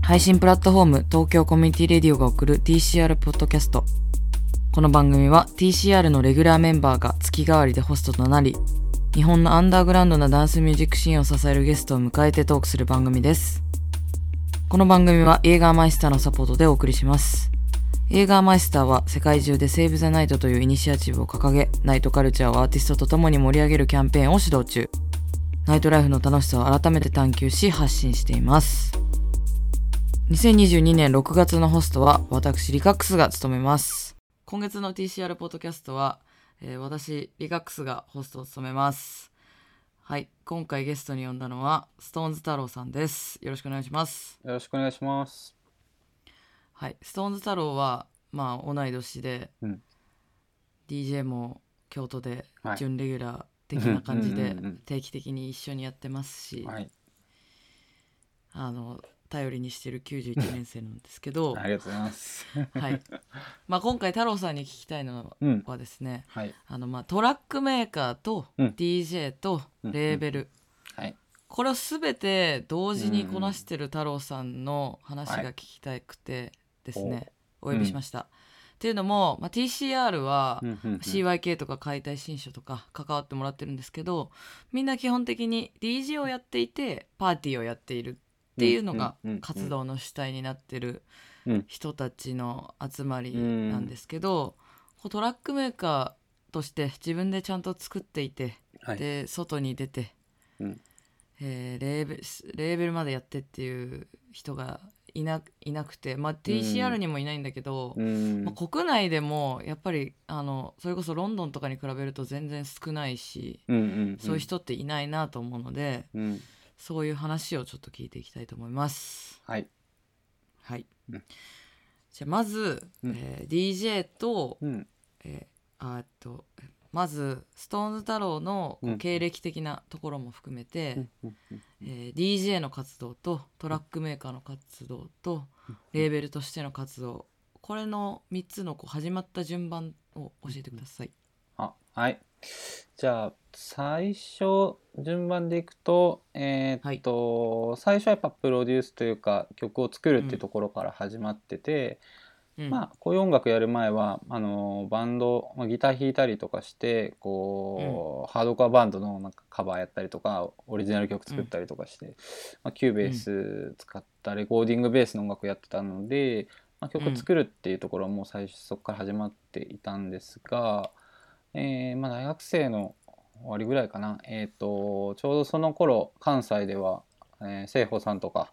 配信プラットフォーム東京コミュニティレディオが送る TCR ポッドキャスト。この番組は TCR のレギュラーメンバーが月替わりでホストとなり、日本のアンダーグラウンドなダンスミュージックシーンを支えるゲストを迎えてトークする番組です。この番組は映画マイスターのサポートでお送りします。映画マイスターは世界中でセーブ・ザ・ナイトというイニシアチブを掲げ、ナイトカルチャーをアーティストと共に盛り上げるキャンペーンを指導中。ナイトライフの楽しさを改めて探求し発信しています。2022年6月のホストは私 Licaxxx が務めます。今月の TCR ポッドキャストは、えー私 Licaxxx がホストを務めます。はい、今回ゲストに呼んだのはストーンズ太郎さんです。よろしくお願いします。よろしくお願いします。はい、ストーンズ太郎はまあ同い年で、うん。DJ も京都ではい。準レギュラー的な感じでうんうんうんうん。定期的に一緒にやってますし、はい、あの頼りにしてる91年生なんですけど、ありがとうございます。はい。まあ今回太郎さんに聞きたいのうん、はですね、はい、あのまあトラックメーカーとうん。DJ とレーベル、はい、これを全て同時にこなしてる太郎さんの話はい。が聞きたくてですね、お。呼びしました。っていうのも、まあ、TCR はうんうんうん。CYK とか解体新書とか関わってもらってるんですけどみんな基本的に DJ をやっていてパーティーをやっているっていうのがうんうんうん活動の主体になってるうん。人たちの集まりなんですけど、こうトラックメーカーとして自分でちゃんと作っていて、はい、で外に出て、うん。えーレーベルレーベルまでやってっていう人がいないなくて、まあ、TCR にもいないんだけど、うん。まあ、国内でもやっぱりあのそれこそロンドンとかに比べると全然少ないし、うんうん、そういう人っていないなと思うのでうん、そういう話をちょっと聞いていきたいと思います。はい、はい、うん。じゃあまず、うん。えー DJ と,、うん、えーあとまず SixTONES 太郎のこううん。経歴的なところも含めて、えー DJ の活動とトラックメーカーの活動とレーベルとしての活動これの3つのこう始まった順番を教えてください。あ、はい。じゃあ最初順番でいくと、えーっと、最初はやっぱプロデュースというか曲を作るっていうところから始まってて、うん。まあこういう音楽やる前はあのバンド、まあ、ギター弾いたりとかしてこう、ハードコアバンドのなんかカバーやったりとかオリジナル曲作ったりとかして、まあ、キューベース使ったレコーディングベースの音楽やってたので、まあ、曲作るっていうところも最初そこから始まっていたんですが、えーまあ、大学生の終わりぐらいかな、えー、とちょうどその頃関西では、えー、聖宝さんとか、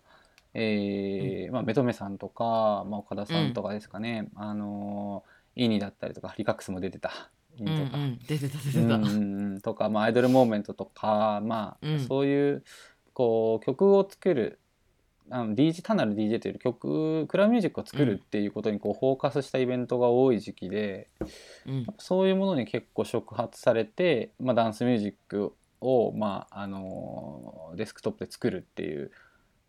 えーまあ、 Metome さんとか、まあ、オカダダさんとかですかね、あのー INNIT だったりとか Licaxxx も出てた。とか。ん、出てた出てた。とか、まあ、 Idle Moments とか、まあうん。そういうこう曲を作るあの DJ 単なる DJ という曲クラブミュージックを作るっていうことにこうフォーカスしたイベントが多い時期で、うん。そういうものに結構触発されて、まあ、ダンスミュージックを、まあ、あのデスクトップで作るっていう、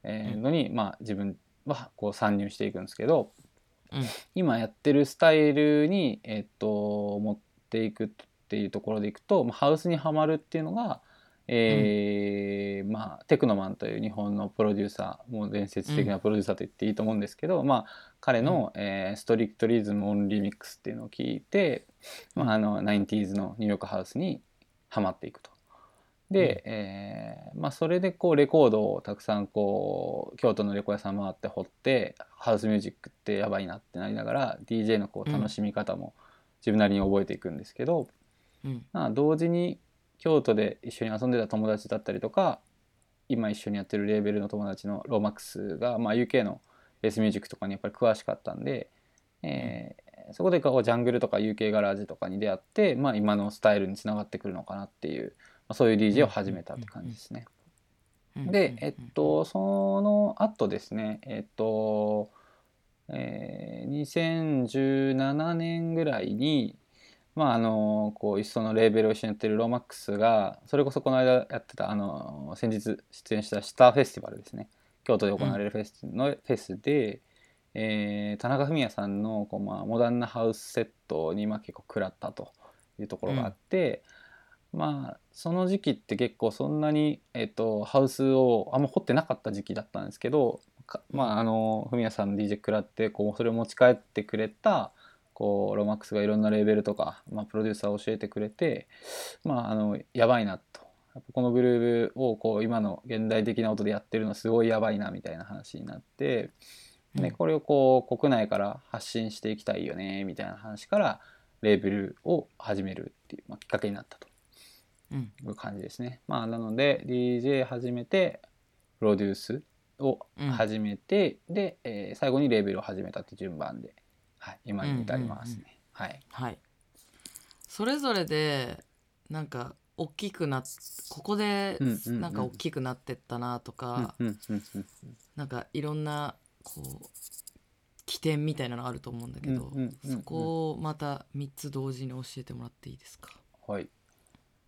えーうんのに、まあ、自分はこう参入していくんですけど、うん。今やってるスタイルに、えっと持っていくっていうところでいくと、まあ、ハウスにはまるっていうのが、えーまあ、テクノマンという日本のプロデューサーもう伝説的なプロデューサーと言っていいと思うんですけど、まあ、彼の、えーストリクトリズムオンリミックスっていうのを聞いて、まあ、あの 90s のニューヨークハウスにはまっていくと。で、えーまあ、それでこうレコードをたくさんこう京都のレコ屋さん回って掘ってハウスミュージックってやばいなってなりながら DJ のこう楽しみ方も自分なりに覚えていくんですけど、うん。まあ、同時に京都で一緒に遊んでた友達だったりとか今一緒にやってるレーベルの友達のローマックスが、まあ、UK のベースミュージックとかにやっぱり詳しかったんで、えーそこでこうジャングルとか UK ガラージとかに出会って、まあ、今のスタイルにつながってくるのかなっていう、まあ、そういう DJ を始めたって感じですね。うん。で、えっと、その後ですね、えっと、えー2017年ぐらいに、まあ、あの、こう、一緒のレーベルを一緒にやってるローマックスが、それこそこの間やってた、あの、先日出演したスターフェスティバルですね。京都で行われるフェスの、フェスで、えー田中文也さんのこう、まあ、モダンなハウスセットにまあ結構食らったというところがあって、まあその時期って結構そんなに、えっとハウスをあんま掘ってなかった時期だったんですけどかまああのフミヤさんの DJ 食らってこうそれを持ち帰ってくれたこうロマックスがいろんなレーベルとか、まあ、プロデューサーを教えてくれてまああのやばいなと。このグルーブをこう今の現代的な音でやってるのすごいやばいなみたいな話になってでこれをこう国内から発信していきたいよねみたいな話からレーベルを始めるっていう、まあ、きっかけになったと。うんいう感じですね。まあ、なので DJ 始めてプロデュースを始めて、で、えー最後にレーベルを始めたって順番で、はい、今に至りますね。はい、はい。それぞれでなんか大きくなっここでうんうんうん。なんか大きくなってったなとか、うんうんうんうん。なんかいろんなこう起点みたいなのあると思うんだけど、うんうんうんうん。そこをまた3つ同時に教えてもらっていいですか？はい。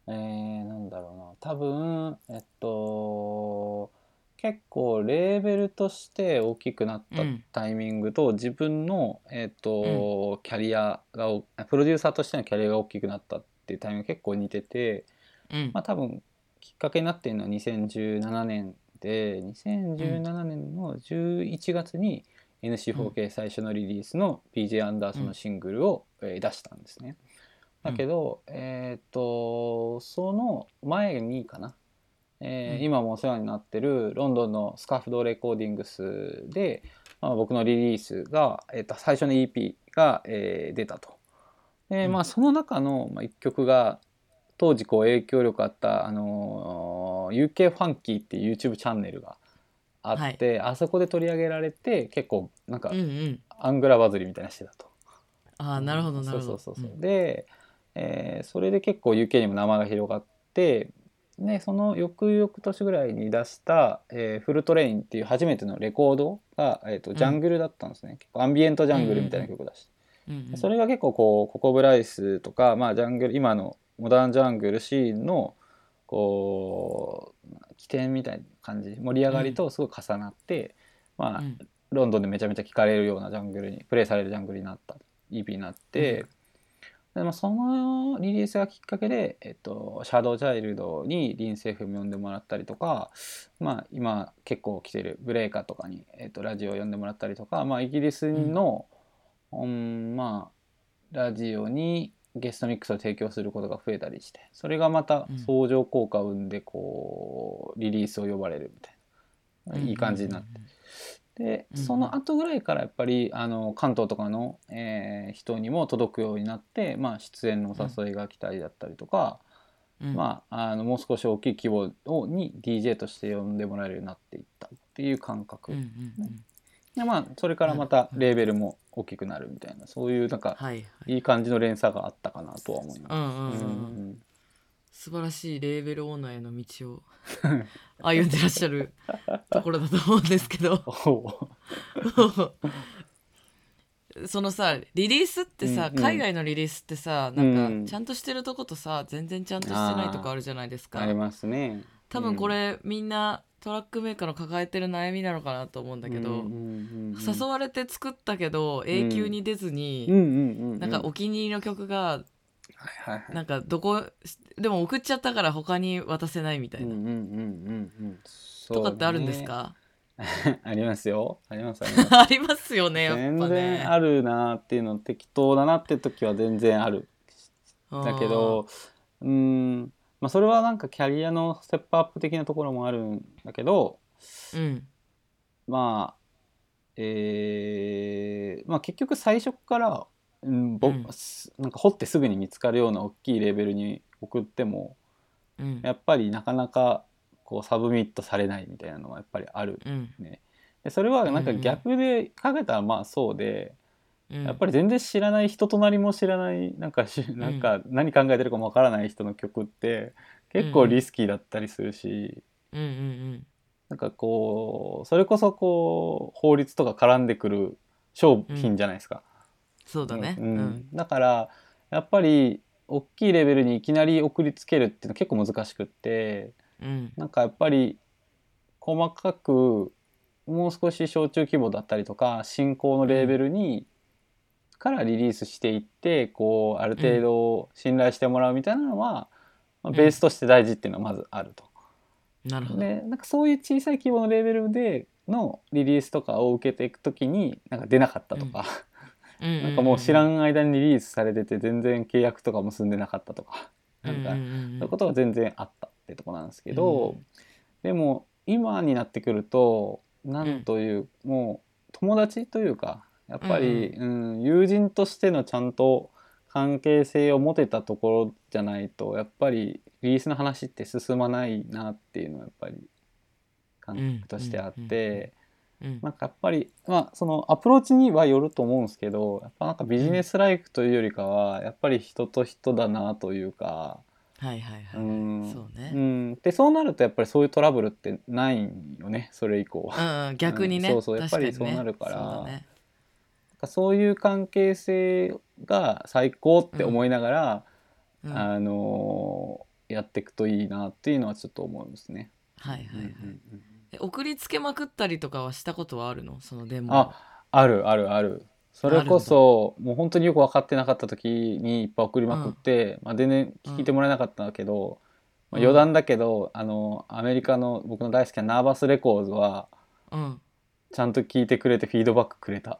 えー、なんだろうな。多分えっと結構レーベルとして大きくなったうん。タイミングと、自分の、えっとキャリアがおプロデューサーとしてのキャリアが大きくなったっていうタイミング結構似てて、うん。まあ、多分きっかけになっているのは2017年で2017年の11月に NC4K 最初のリリースの PJ アンダーソンのシングルを、えー出したんですね。だけど、えっ、とその前にかな、えーうん。今もお世話になってるロンドンのスカフドレコーディングスで、まあ、僕のリリースが、えー、と最初の EP が、えー出たと。でうん。まあ、その中の、まあ、1曲が当時こう影響力あった、あのー UK ファンキーっていう YouTube チャンネルがあって、あそこで取り上げられて結構なんかうんうん。アングラバズりみたいなしてたと。ああなるほどなるほど。そうそうそうそう、うん。で、えーそれで結構 UK にも名前が広がってでその翌々年ぐらいに出した、えーフルトレイン」っていう初めてのレコードが、えー、とジャングルだったんですね、結構アンビエントジャングルみたいな曲だし、うんうんそれが結構こうココブライスとか、まあ、ジャングル今のモダンジャングルシーンのこう起点みたいな感じ盛り上がりとすごい重なって、まあ、うん。ロンドンでめちゃめちゃ聴かれるようなジャングルにプレイされるジャングルになった EP になって、でまあ、そのリリースがきっかけで、えっと、シャドウチャイルドにリンセーフも呼んでもらったりとか、まあ、今結構来てるブレイカーとかに、えっと、ラジオを呼んでもらったりとか、まあ、イギリスの、うん。まあ、ラジオにゲストミックスを提供することが増えたりしてそれがまたうん。相乗効果を生んでこうリリースを呼ばれるみたいな、いい感じになって。でうんその後ぐらいからやっぱりあの関東とかの、えー人にも届くようになって、まあ、出演のお誘いが来たりだったりとか、うん。まあ、あのもう少し大きい規模をに DJ として呼んでもらえるようになっていったっていう感覚、うんうんうんでまあ、それからまたレーベルも大きくなるみたいなそういうなんかいい。感じの連鎖があったかなとは思います。素晴らしいレーベルオーナーへの道を 歩んでらっしゃるところだと思うんですけど。お そのさリリースってさ、うんうん。海外のリリースってさなんうん。かちゃんとしてるとことさ全然ちゃんとしてないとこあるじゃないですか。ありますね。多分これ、みんなトラックメーカーの抱えてる悩みなのかなと思うんだけど、うんうんうんうん。誘われて作ったけど永久に出ずに、うんうんうんうん。なんかお気に入りの曲がはいはいはい。なんかどこでも送っちゃったから他に渡せないみたいな、うんうんうんうんうん。とかってあるんですか、ね ありますよ。ありますあります。ありますよねやっ全ぱね。然あるなっていうの適当だなって時は全然ある。だけどうー。ん。まあそれはなんかキャリアのステップアップ的なところもあるんだけどうん。まあえーまあ結局最初から、うんぼうん。すなんか掘ってすぐに見つかるような大きいレーベルに送ってもうん。やっぱりなかなかこうサブミットされないみたいなのはやっぱりあるうん。ね。でそれはなんかうんうん逆でかけたらまあそうで、うん。やっぱり全然知らない人となりも知らないなんかしなんか何考えてるかもわからない人の曲って結構リスキーだったりするし、うんうん。なんかこうそれこそこう法律とか絡んでくる商品じゃないですか。そうだね。ううん。ん。だからやっぱり大きいレベルにいきなり送りつけるっていうのは結構難しくって。うん。なんかやっぱり細かくもう少し小中規模だったりとか進行のレーベルに、からリリースしていってこうある程度信頼してもらうみたいなのは、まあ、ベースとして大事っていうのはまずあると。なるほど。でなんかそういう小さい規模のレーベルでのリリースとかを受けていくときになんか出なかったとか、うんなんかもう知らんん間にリリースされてて全然契約とかも済んでなかったとか。なんかそういうことが全然あったってとこなんですけど、うん。でも今になってくるとなんという、もう友達というかやっぱり、うん友人としてのちゃんと関係性を持てたところじゃないとやっぱりリリースの話って進まないなっていうのはやっぱり感覚としてあって。うん。なんかやっぱりまあそのアプローチにはよると思うんですけどやっぱなんかビジネスライフというよりかはやっぱり人と人だなというか、はいはいはい。うん。そうね。ん、でそうなるとやっぱりそういうトラブルってないんよねそれ以降は。うんうん、逆にね、うんそうそうやっぱりそうなるから。そうだね。そういう関係性が最高って思いながら、うん。あのーやっていくといいなっていうのはちょっと思うんですね。はいはいはい、うんうんうんえ送りつけまくったりとかはしたことはあるの？そのデモ。ああるあるある。それこそもう本当によく分かってなかった時にいっぱい送りまくって、まあ、全然聞いてもらえなかったけど、まあ、うん余談だけど、あのアメリカの僕の大好きなナーバスレコーズはうん。ちゃんと聞いてくれてフィードバックくれた。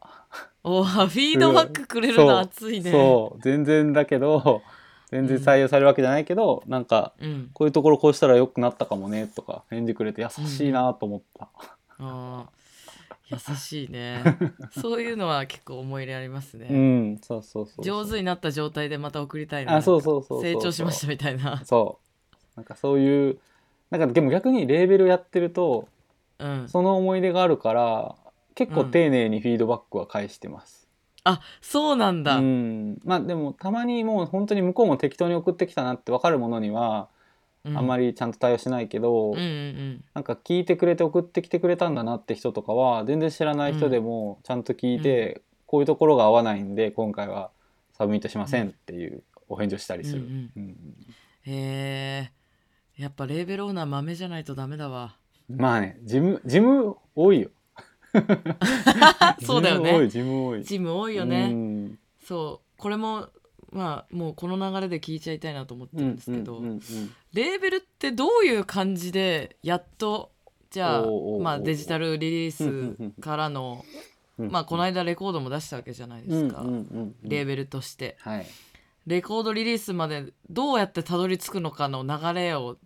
おーフィードバックくれるの熱いね。そう全然だけど全然採用されるわけじゃないけど、なんかうん。こういうところこうしたら良くなったかもねとか返事くれて優しいなと思った。あー優しいね。そういうのは結構思い入れありますね、うん、そうそうそうそう。上手になった状態でまた送りたいな。あ、そうそうそうそう成長しましたみたいな。そう。なんかそういうなんかでも逆にレーベルやってるとうん。その思い出があるから結構丁寧にフィードバックは返してます。あそうなんだ、うん、まあでもたまにもう本当に向こうも適当に送ってきたなって分かるものにはうん。あんまりちゃんと対応しないけど、うんうんなんか聞いてくれて送ってきてくれたんだなって人とかは全然知らない人でもちゃんと聞いて、こういうところが合わないんで今回はサブミットしませんっていうお返事をしたりする。うんうん。うん。へえやっぱレーベルオーナーまめじゃないとダメだわ。まあね事務事務多いよ。そうだよね。事務多い事チーム多い。いよね、うん。そう。これもまあもうこの流れで聞いちゃいたいなと思ってるんですけど、うんうんうんレーベルってどういう感じでやっとじゃあまあ、デジタルリリースからの、うん。まあ、この間レコードも出したわけじゃないですか、うんうんうんうん。レーベルとして。はい。レコードリリースまでどうやってたどり着くのかの流れを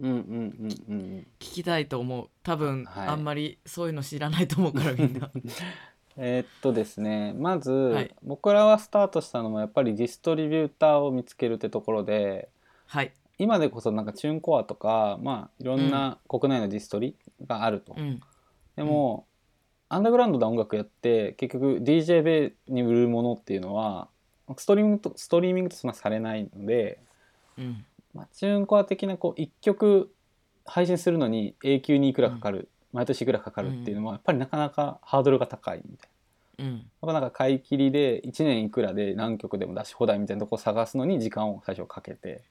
うんうんうんうん聞きたいと思う。多分、はい。あんまりそういうの知らないと思うからみんな。えーっとですねまず、はい。僕らはスタートしたのもやっぱりディストリビューターを見つけるってところではい。今でこそなんかチューンコアとかまあいろんな国内のディストリがあると、うん。でも、アンダーグラウンドな音楽やって結局 DJ ベに売るものっていうのはストリーミングとストリーミングとそんなされないので、うんまあ、チューンコア的なこう1曲配信するのに永久にいくらかかる、毎年いくらかかるっていうのはやっぱりなかなかハードルが高いみたいな。うん。やっぱなんか買い切りで1年いくらで何曲でも出し放題みたいなとこを探すのに時間を最初かけて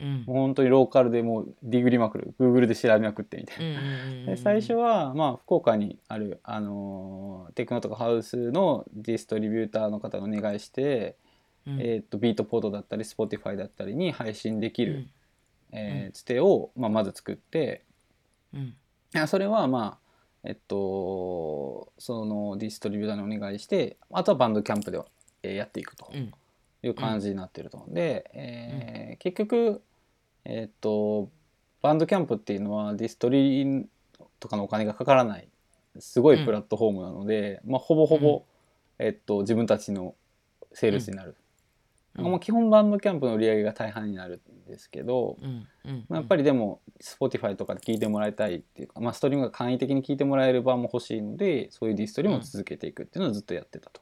うん。もう本当にローカルでもうディグりまくる Google で調べまくってみたいな。うんうんうん。で最初は、まあ、福岡にある、あのーテクノとかハウスのディストリビューターの方にお願いして、うん。えー、とビートポートだったり Spotify だったりに配信できる、うん。えーつてを、まあ、まず作ってうん。あそれはまあえっとそのディストリビューターにお願いしてあとはバンドキャンプでえーやっていくとうん。いう感じになってると。で、えー結局えっとバンドキャンプっていうのはディストリとかのお金がかからないすごいプラットフォームなので、まあ、ほぼほぼ、えっと、自分たちのセールスになる、うん。まあ、基本バンドキャンプの売り上げが大半になるんですけど、うん。うん。まあ、やっぱりでも Spotify とかで聞いてもらいたいっていうか、まあ、ストリームが簡易的に聞いてもらえる場も欲しいのでそういうディストリも続けていくっていうのをずっとやってたと。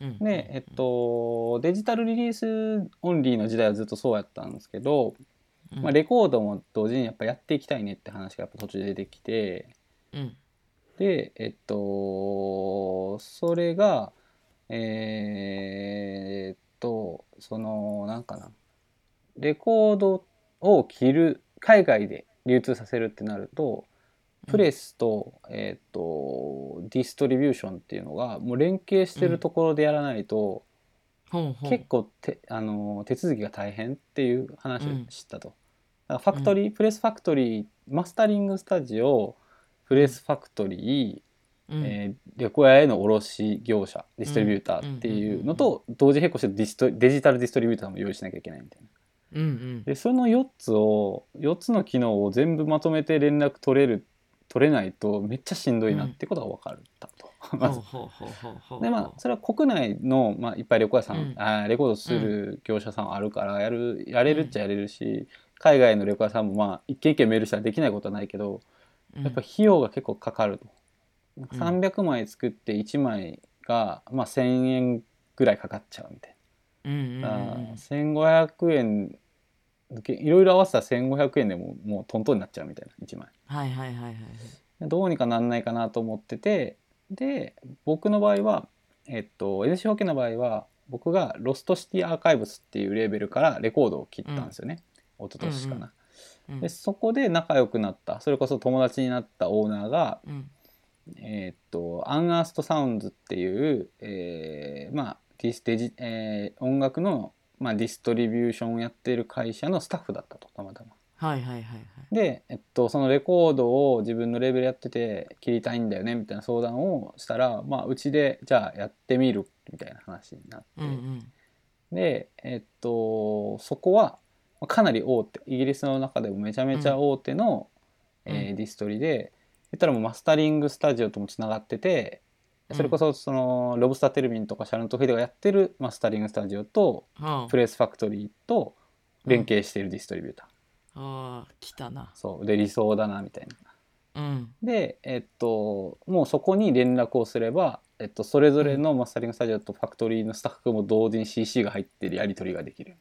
うん。で、えっと、デジタルリリースオンリーの時代はずっとそうやったんですけど、うん。まあ、レコードも同時にやっぱやっていきたいねって話がやっぱ途中で出てきてうん。でえっとそれがえーっとそのなんかな。レコードを切る海外で流通させるってなるとプレスと,、えーっとディストリビューションっていうのがもう連携してるところでやらないと、結構てあの手続きが大変っていう話をしたと。らファクトリー、プレスファクトリーマスタリングスタジオプレスファクトリー、うん。えーレコ屋への卸業者ディストリビューターっていうのと同時並行してディストデジタルディストリビューターも用意しなきゃいけないみたいな。うんうん。でその4つを4つの機能を全部まとめて連絡取れる取れないとめっちゃしんどいなってことが分かったと。う ほうほうほうほうでまあそれは国内の、まあ、いっぱいレコード屋さん、うん。あーレコード卸業者さんあるからやるやれるっちゃやれるし、海外のレコード屋さんもまあ一件一件メールしたらできないことはないけどやっぱ費用が結構かかると。300枚作って1枚が、まあ、1,000円ぐらいかかっちゃうみたいうんうんうんな。だから1,500円いろいろ合わせたら1,500円でももうトントンになっちゃうみたいな1枚。はいはいはいはいどうにかなんないかなと思っててで僕の場合はえっと NC4K の場合は僕がロストシティアーカイブスっていうレーベルからレコードを切ったんですよね、一昨年かな。うん。でそこで仲良くなったそれこそ友達になったオーナーがうんえーっとアンアーストサウンズっていう、えーまあディスデジ、えー音楽の、まあ、ディストリビューションをやってる会社のスタッフだったとたまたま。はいはいはいはい。で、えっと、そのレコードを自分のレベルやってて切りたいんだよねみたいな相談をしたら、まあ、うちでじゃあやってみるみたいな話になって、うんうん。で、えっと、そこはまあかなり大手。イギリスの中でもめちゃめちゃ大手の、うん。えーディストリで言ったらもうマスタリングスタジオともつながっててそれこそそのロブスター・テルビンとかシャロント・フィデがやってるマスタリングスタジオとはあプレスファクトリーと連携しているディストリビューター、あー来たな。そう。で理想だなみたいな。うん。で、えっと、もうそこに連絡をすれば、えっと、それぞれのマスタリングスタジオとファクトリーのスタッフも同時に CC が入ってるやり取りができる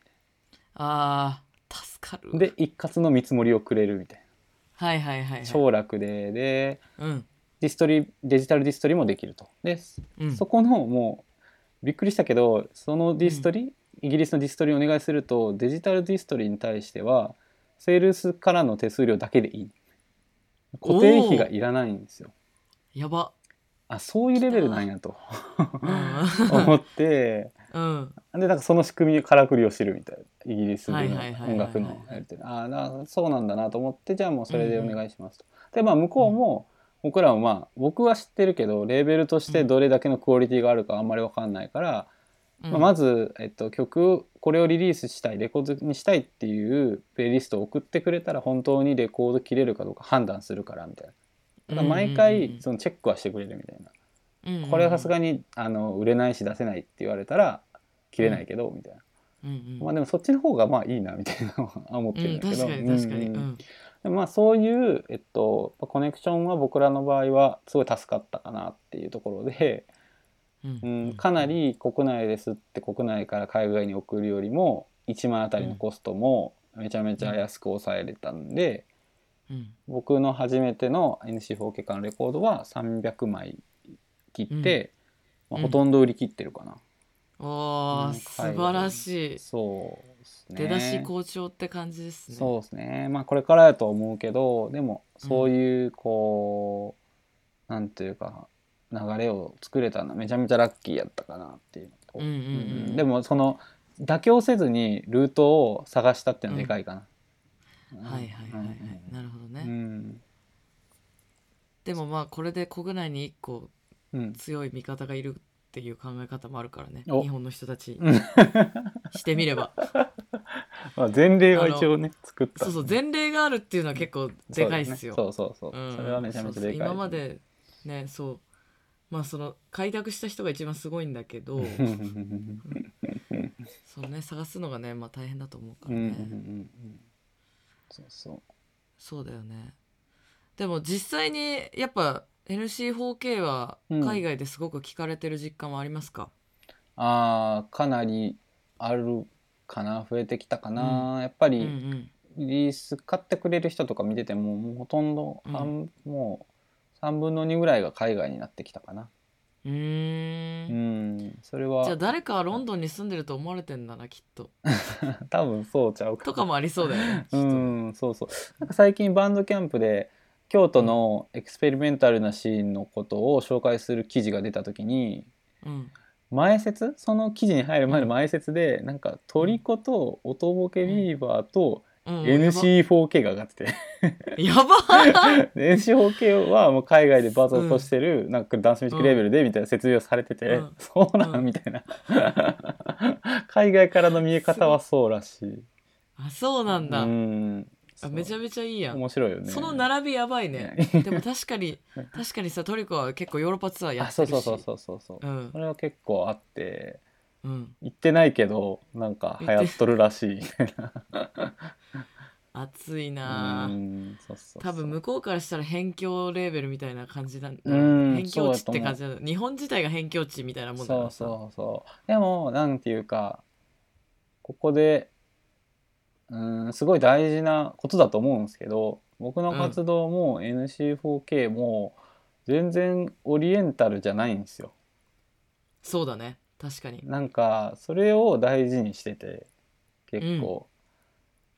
あー助かるで一括の見積もりをくれるみたいはいはいはいはないででうん。ディストリデジタルディストリもできると。で、うん。そこのもうびっくりしたけどそのディストリ、イギリスのディストリにお願いするとデジタルディストリに対してはセールスからの手数料だけでいい。固定費がいらないんですよ。やば。あそういうレベルなんやと。う 思ってんうん。でなんかその仕組みからくりを知るみたいな。イギリスでの音楽のやりてるああなそうなんだなと思ってじゃあもうそれでお願いしますと。でまあ向こうも、僕らもまあ僕は知ってるけどレーベルとしてどれだけのクオリティがあるかあんまり分かんないから、うん。まあ、まず、えっと、曲これをリリースしたいレコードにしたいっていうプレイリストを送ってくれたら本当にレコード切れるかどうか判断するからみたいな。だから毎回そのチェックはしてくれるみたいな。うんうん。これはさすがにあの売れないし出せないって言われたら切れないけど、みたいな。うんうん。まあでもそっちの方がまあいいなみたいなのは思ってうんるんだけど、確かに確かに。うん。うんでもまあそういう、えっと、コネクションは僕らの場合はすごい助かったかなっていうところで、うん。うん、かなり国内ですって国内から海外に送るよりも1枚あたりのコストもめちゃめちゃ安く抑えれたんで、うん。僕の初めての NC4K 化のレコードは300枚切って、まあ、ほとんど売り切ってるかな。おーうん。素晴らしい。そうですね。出だし好調って感じですね。そうですね。まあこれからやと思うけどでもそういうこう、なんていうか流れを作れたのはめちゃめちゃラッキーやったかなっていうのと、うんうんうん。でもその妥協せずにルートを探したっていうのはでかいかな。うんはいはいはい。はいなるほどうねん。でもまあこれで国内に一個うん強い味方がいるっていう考え方もあるからね。お。日本の人たち。うん。してみれば。まあ前例は一応ね作った。そうそう前例があるっていうのは結構でかいっすよ。そうそうそうそう、うん。それはめちゃめちゃでかい今までねそう。まあその開拓した人が一番すごいんだけど そのね探すのがねまあ大変だと思うからね、うんうんうんうん。そうそう。そうだよね。でも実際にやっぱ NC4K はうん。海外ですごく聞かれてる実感はありますか、あーかなりあるかな。増えてきたかな、やっぱうん、うりん。リリース買ってくれる人とか見ててももうほとんどうん。半、もう3分の2ぐらいが海外になってきたかな。うーうん。んそれは。じゃあ誰かはロンドンに住んでると思われてんだなきっと。多分そうちゃうかとかもありそうだよねうと。んそうそう。なんか最近バンドキャンプで京都のエクスペリメンタルなシーンのことを紹介する記事が出た時にうん。前説？その記事に入る前の前説でなんかトリコと音ボケビーバーとうん、NC4K が上がってて。やば。で NC4K はもう海外でバズとしてる、なんかダンスミュージックレベルでみたいな説明をされてて、うん。そうなん、うんみたいな。海外からの見え方はそうらしい。あそうなんだ、うんあめちゃめちゃいいやん。面白いよね。その並びやばいね。でも確かに確かにさトリコは結構ヨーロッパツアーやあってるし。そうそうそうそうそうそう、うん。それは結構あってうん。行ってないけどなんか流行っとるらしい。みたいな熱いなあうんそうそうそう。多分向こうからしたら辺境レーベルみたいな感じなんだうん辺境地って感じだ。日本自体が辺境地みたいなもんだかそうそうそう。でもなんていうかここでうんすごい大事なことだと思うんですけど僕の活動も NC4K も全然オリエンタルじゃないんですよ。そうだね。確かに。なんかそれを大事にしてて結構、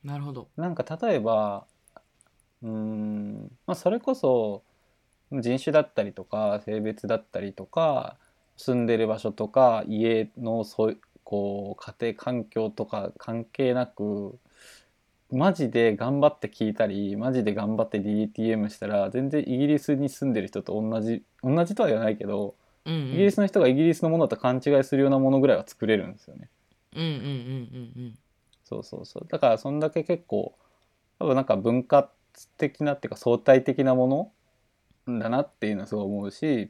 なるほど。なんか例えばうーん、まあ、それこそ人種だったりとか性別だったりとか住んでる場所とか家のそういこう家庭環境とか関係なくマジで頑張って聞いたりマジで頑張って DTM したら全然イギリスに住んでる人と同じ同じとは言わないけどうんうん。イギリスの人がイギリスのものと勘違いするようなものぐらいは作れるんですよね。うんうんうんうんそうそうそう。だからそんだけ結構多分なんか文化的なっていうか相対的なものだなっていうのはすごい思うし、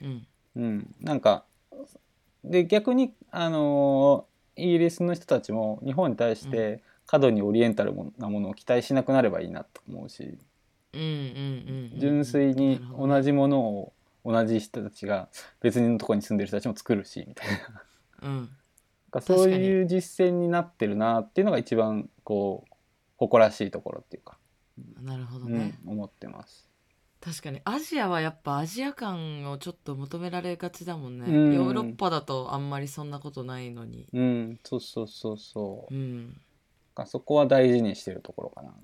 うん。うん、なんかで逆にあのイギリスの人たちも日本に対して過度にオリエンタルなものを期待しなくなればいいなと思うし純粋に同じものを同じ人たちが別のとこに住んでる人たちも作るしみたいな。うん。かそういう実践になってるなっていうのが一番こう誇らしいところっていうか、なるほどうね、ん、思ってます。確かに。アジアはやっぱアジア感をちょっと求められがちだもんね、うん。ヨーロッパだとあんまりそんなことないのに。うん、そうそうそうそう。うんそこは大事にしてるところかな。